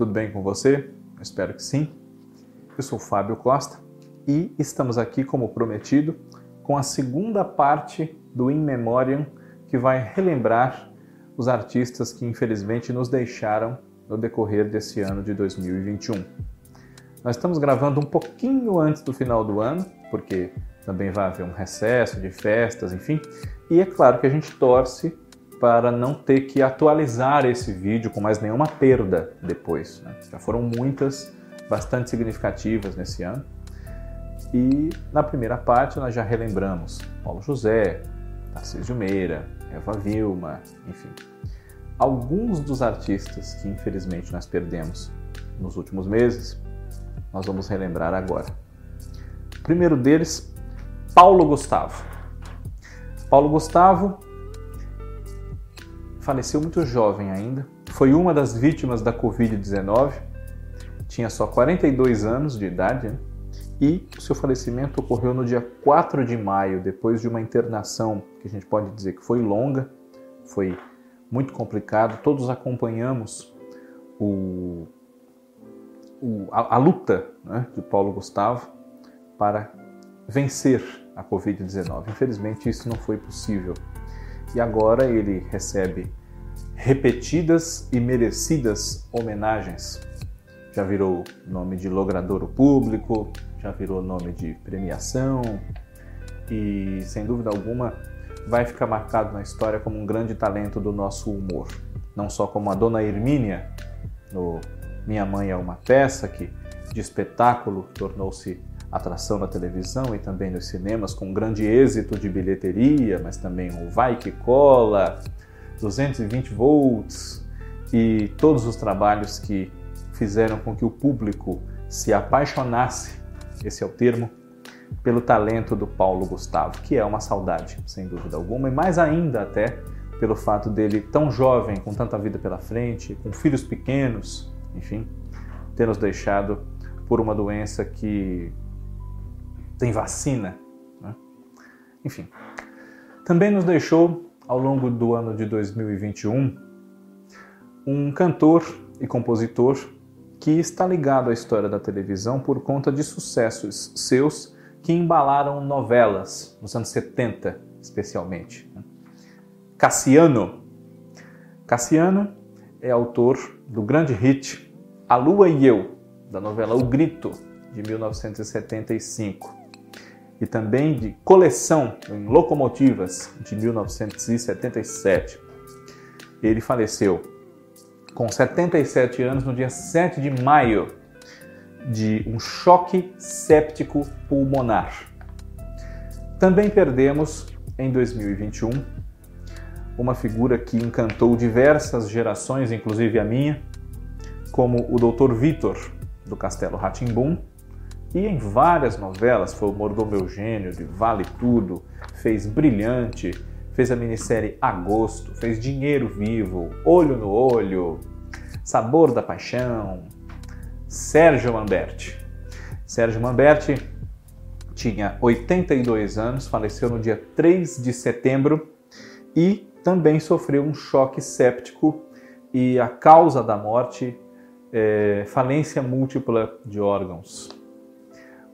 Tudo bem com você? Espero que sim. Eu sou Fábio Costa e estamos aqui, como prometido, com a segunda parte do In Memoriam que vai relembrar os artistas que infelizmente nos deixaram no decorrer desse ano de 2021. Nós estamos gravando um pouquinho antes do final do ano, porque também vai haver um recesso de festas, enfim, e é claro que a gente torce para não ter que atualizar esse vídeo com mais nenhuma perda depois. Né? Já foram muitas, bastante significativas nesse ano. E na primeira parte nós já relembramos Paulo José, Tarcísio Meira, Eva Vilma, enfim. Alguns dos artistas que infelizmente nós perdemos nos últimos meses, nós vamos relembrar agora. O primeiro deles, Paulo Gustavo. Paulo Gustavo faleceu muito jovem ainda, foi uma das vítimas da Covid-19, tinha só 42 anos de idade, né? e o seu falecimento ocorreu no dia 4 de maio, depois de uma internação que a gente pode dizer que foi longa, foi muito complicado. Todos acompanhamos o, o, a, a, luta né, de Paulo Gustavo para vencer a Covid-19. Infelizmente, isso não foi possível e agora ele recebe repetidas e merecidas homenagens. Já virou nome de logradouro público, já virou nome de premiação e, sem dúvida alguma, vai ficar marcado na história como um grande talento do nosso humor. Não só como a Dona Hermínia, no Minha Mãe é uma Peça, que de espetáculo tornou-se atração na televisão e também nos cinemas, com grande êxito de bilheteria, mas também o Vai Que Cola, 220 volts e todos os trabalhos que fizeram com que o público se apaixonasse, esse é o termo, pelo talento do Paulo Gustavo, que é uma saudade, sem dúvida alguma, e mais ainda até pelo fato dele tão jovem, com tanta vida pela frente, com filhos pequenos, enfim, ter nos deixado por uma doença que tem vacina. Né? Enfim, também nos deixou ao longo do ano de 2021 um cantor e compositor que está ligado à história da televisão por conta de sucessos seus que embalaram novelas nos anos 70, especialmente. Né? Cassiano. Cassiano é autor do grande hit A Lua e Eu, da novela O Grito, de 1975 e também de coleção em locomotivas de 1977. Ele faleceu com 77 anos no dia 7 de maio de um choque séptico pulmonar. Também perdemos em 2021 uma figura que encantou diversas gerações, inclusive a minha, como o Dr. Vitor do Castelo Ratimbum, e em várias novelas, foi o Mordomo Eugênio, de Vale Tudo, fez Brilhante, fez a minissérie Agosto, fez Dinheiro Vivo, Olho no Olho, Sabor da Paixão, Sérgio Mamberti. Sérgio Mamberti tinha 82 anos, faleceu no dia 3 de setembro e também sofreu um choque séptico e a causa da morte é falência múltipla de órgãos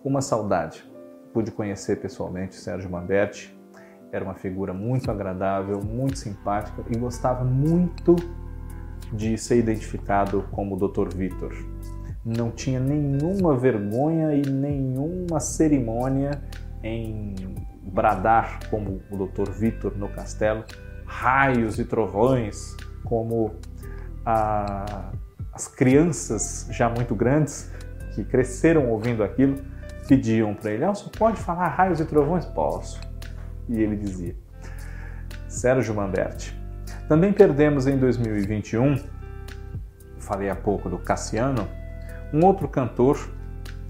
uma saudade. Pude conhecer pessoalmente Sérgio Mamberti, era uma figura muito agradável, muito simpática e gostava muito de ser identificado como Dr. Vitor. Não tinha nenhuma vergonha e nenhuma cerimônia em bradar como o Dr. Vitor no castelo, raios e trovões, como a, as crianças já muito grandes que cresceram ouvindo aquilo pediam para ele: Elson, pode falar raios e trovões? Posso. E ele dizia. Sérgio Mamberti. Também perdemos em 2021, falei há pouco do Cassiano, um outro cantor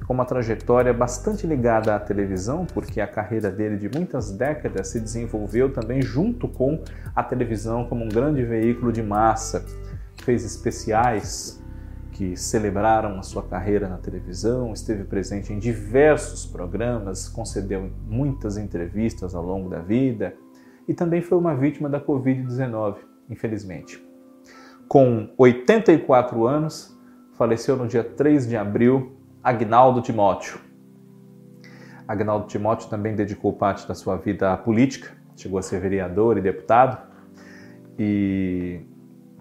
com uma trajetória bastante ligada à televisão, porque a carreira dele de muitas décadas se desenvolveu também junto com a televisão como um grande veículo de massa. Fez especiais que celebraram a sua carreira na televisão, esteve presente em diversos programas, concedeu muitas entrevistas ao longo da vida e também foi uma vítima da Covid-19, infelizmente. Com 84 anos, faleceu no dia 3 de abril Agnaldo Timóteo. Agnaldo Timóteo também dedicou parte da sua vida à política, chegou a ser vereador e deputado e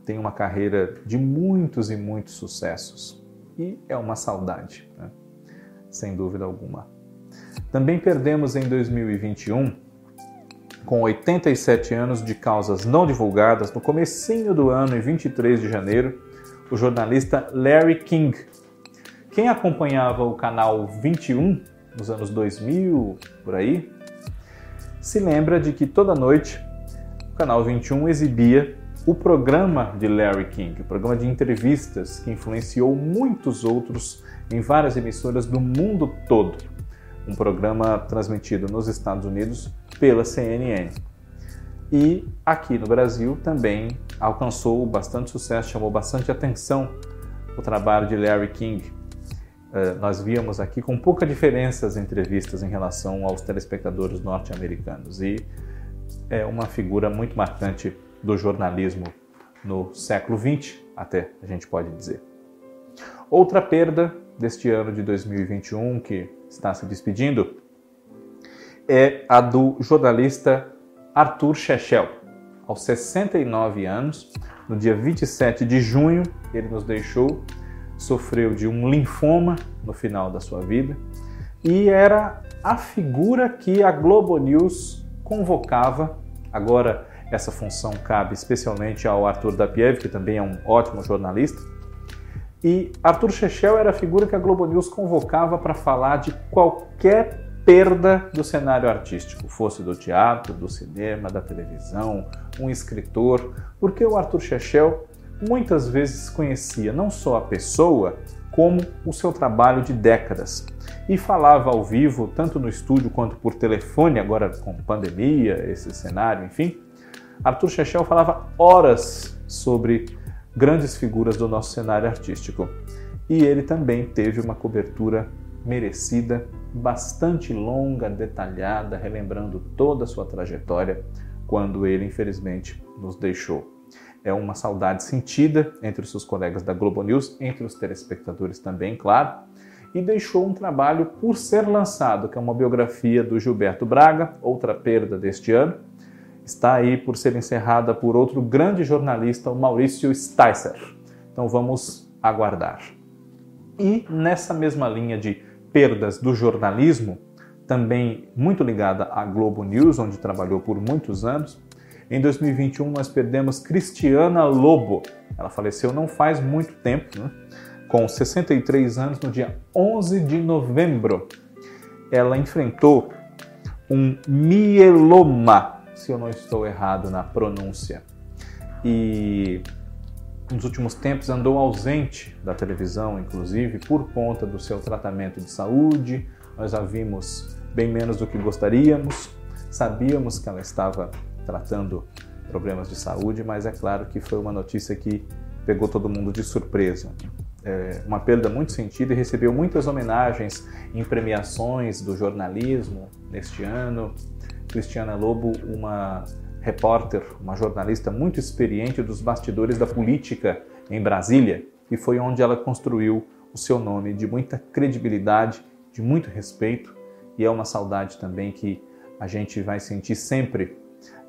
tem uma carreira de muitos e muitos sucessos. E é uma saudade, né? sem dúvida alguma. Também perdemos em 2021, com 87 anos de causas não divulgadas, no comecinho do ano, em 23 de janeiro, o jornalista Larry King. Quem acompanhava o canal 21 nos anos 2000, por aí, se lembra de que toda noite o canal 21 exibia o programa de Larry King, o programa de entrevistas que influenciou muitos outros em várias emissoras do mundo todo. Um programa transmitido nos Estados Unidos pela CNN. E aqui no Brasil também alcançou bastante sucesso, chamou bastante atenção o trabalho de Larry King. Uh, nós víamos aqui com pouca diferença as entrevistas em relação aos telespectadores norte-americanos e é uma figura muito marcante do jornalismo no século XX, até a gente pode dizer. Outra perda deste ano de 2021 que está se despedindo é a do jornalista Arthur Chechel. Aos 69 anos, no dia 27 de junho, ele nos deixou, sofreu de um linfoma no final da sua vida e era a figura que a Globo News convocava. Agora essa função cabe especialmente ao Arthur Dapiev, que também é um ótimo jornalista. E Arthur Chechel era a figura que a Globo News convocava para falar de qualquer perda do cenário artístico, fosse do teatro, do cinema, da televisão, um escritor, porque o Arthur Chechel muitas vezes conhecia não só a pessoa, como o seu trabalho de décadas. E falava ao vivo, tanto no estúdio quanto por telefone, agora com pandemia, esse cenário, enfim, Arthur Chechel falava horas sobre grandes figuras do nosso cenário artístico. E ele também teve uma cobertura merecida, bastante longa, detalhada, relembrando toda a sua trajetória quando ele infelizmente nos deixou. É uma saudade sentida entre os seus colegas da Globo News, entre os telespectadores também, claro, e deixou um trabalho por ser lançado, que é uma biografia do Gilberto Braga, outra perda deste ano, está aí por ser encerrada por outro grande jornalista, o Maurício Sticer. Então vamos aguardar. E nessa mesma linha de perdas do jornalismo, também muito ligada à Globo News, onde trabalhou por muitos anos, em 2021 nós perdemos Cristiana Lobo. Ela faleceu não faz muito tempo, né? com 63 anos, no dia 11 de novembro. Ela enfrentou um mieloma se eu não estou errado na pronúncia. E nos últimos tempos andou ausente da televisão, inclusive, por conta do seu tratamento de saúde. Nós a vimos bem menos do que gostaríamos. Sabíamos que ela estava tratando problemas de saúde, mas é claro que foi uma notícia que pegou todo mundo de surpresa. É uma perda muito sentida e recebeu muitas homenagens em premiações do jornalismo neste ano. Cristiana Lobo, uma repórter, uma jornalista muito experiente dos bastidores da política em Brasília, e foi onde ela construiu o seu nome de muita credibilidade, de muito respeito, e é uma saudade também que a gente vai sentir sempre,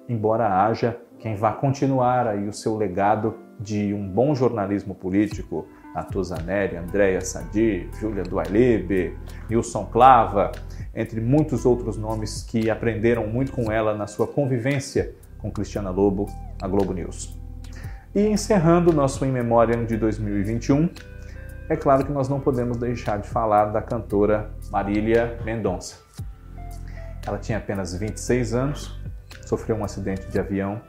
embora haja quem vá continuar aí o seu legado de um bom jornalismo político, Natuzaneri, Andréa Sadi, Júlia Duailebe, Nilson Clava, entre muitos outros nomes que aprenderam muito com ela na sua convivência com Cristiana Lobo na Globo News. E encerrando nosso In Memoriam de 2021, é claro que nós não podemos deixar de falar da cantora Marília Mendonça. Ela tinha apenas 26 anos, sofreu um acidente de avião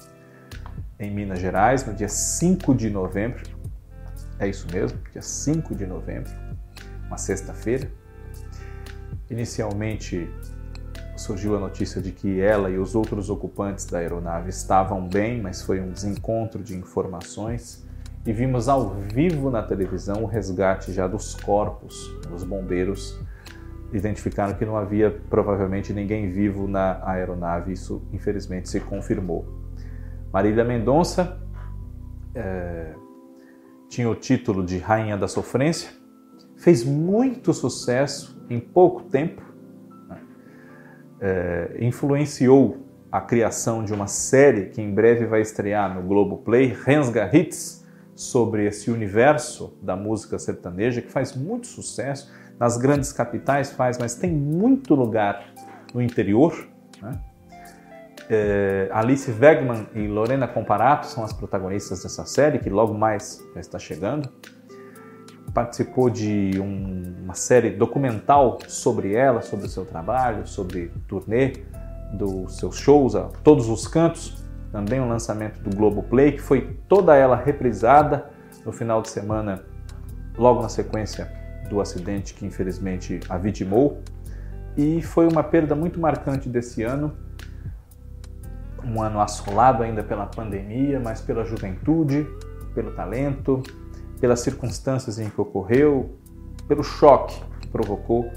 em Minas Gerais no dia 5 de novembro. É isso mesmo, dia 5 de novembro, uma sexta-feira. Inicialmente surgiu a notícia de que ela e os outros ocupantes da aeronave estavam bem, mas foi um desencontro de informações e vimos ao vivo na televisão o resgate já dos corpos. Os bombeiros identificaram que não havia provavelmente ninguém vivo na aeronave. Isso infelizmente se confirmou. Marília Mendonça é, tinha o título de Rainha da Sofrência, fez muito sucesso em pouco tempo, né? é, influenciou a criação de uma série que em breve vai estrear no Globoplay, Rensga Hits, sobre esse universo da música sertaneja que faz muito sucesso nas grandes capitais faz, mas tem muito lugar no interior. Né? É, Alice Wegman e Lorena Comparato são as protagonistas dessa série que logo mais já está chegando. Participou de um, uma série documental sobre ela, sobre o seu trabalho, sobre turnê dos seus shows a todos os cantos também um lançamento do Globoplay, que foi toda ela reprisada no final de semana, logo na sequência do acidente que infelizmente a vitimou. E foi uma perda muito marcante desse ano, um ano assolado ainda pela pandemia, mas pela juventude, pelo talento, pelas circunstâncias em que ocorreu, pelo choque que provocou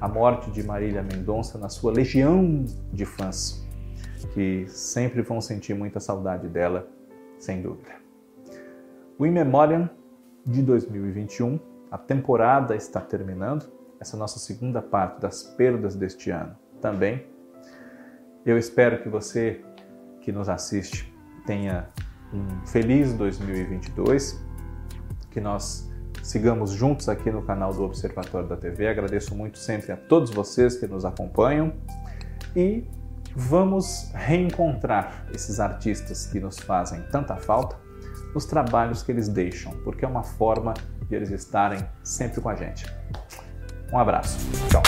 a morte de Marília Mendonça na sua legião de fãs que sempre vão sentir muita saudade dela, sem dúvida. O In Memoriam de 2021, a temporada está terminando, essa nossa segunda parte das perdas deste ano também. Eu espero que você que nos assiste tenha um feliz 2022, que nós sigamos juntos aqui no canal do Observatório da TV. Agradeço muito sempre a todos vocês que nos acompanham e vamos reencontrar esses artistas que nos fazem tanta falta nos trabalhos que eles deixam, porque é uma forma de eles estarem sempre com a gente. Um abraço. Tchau.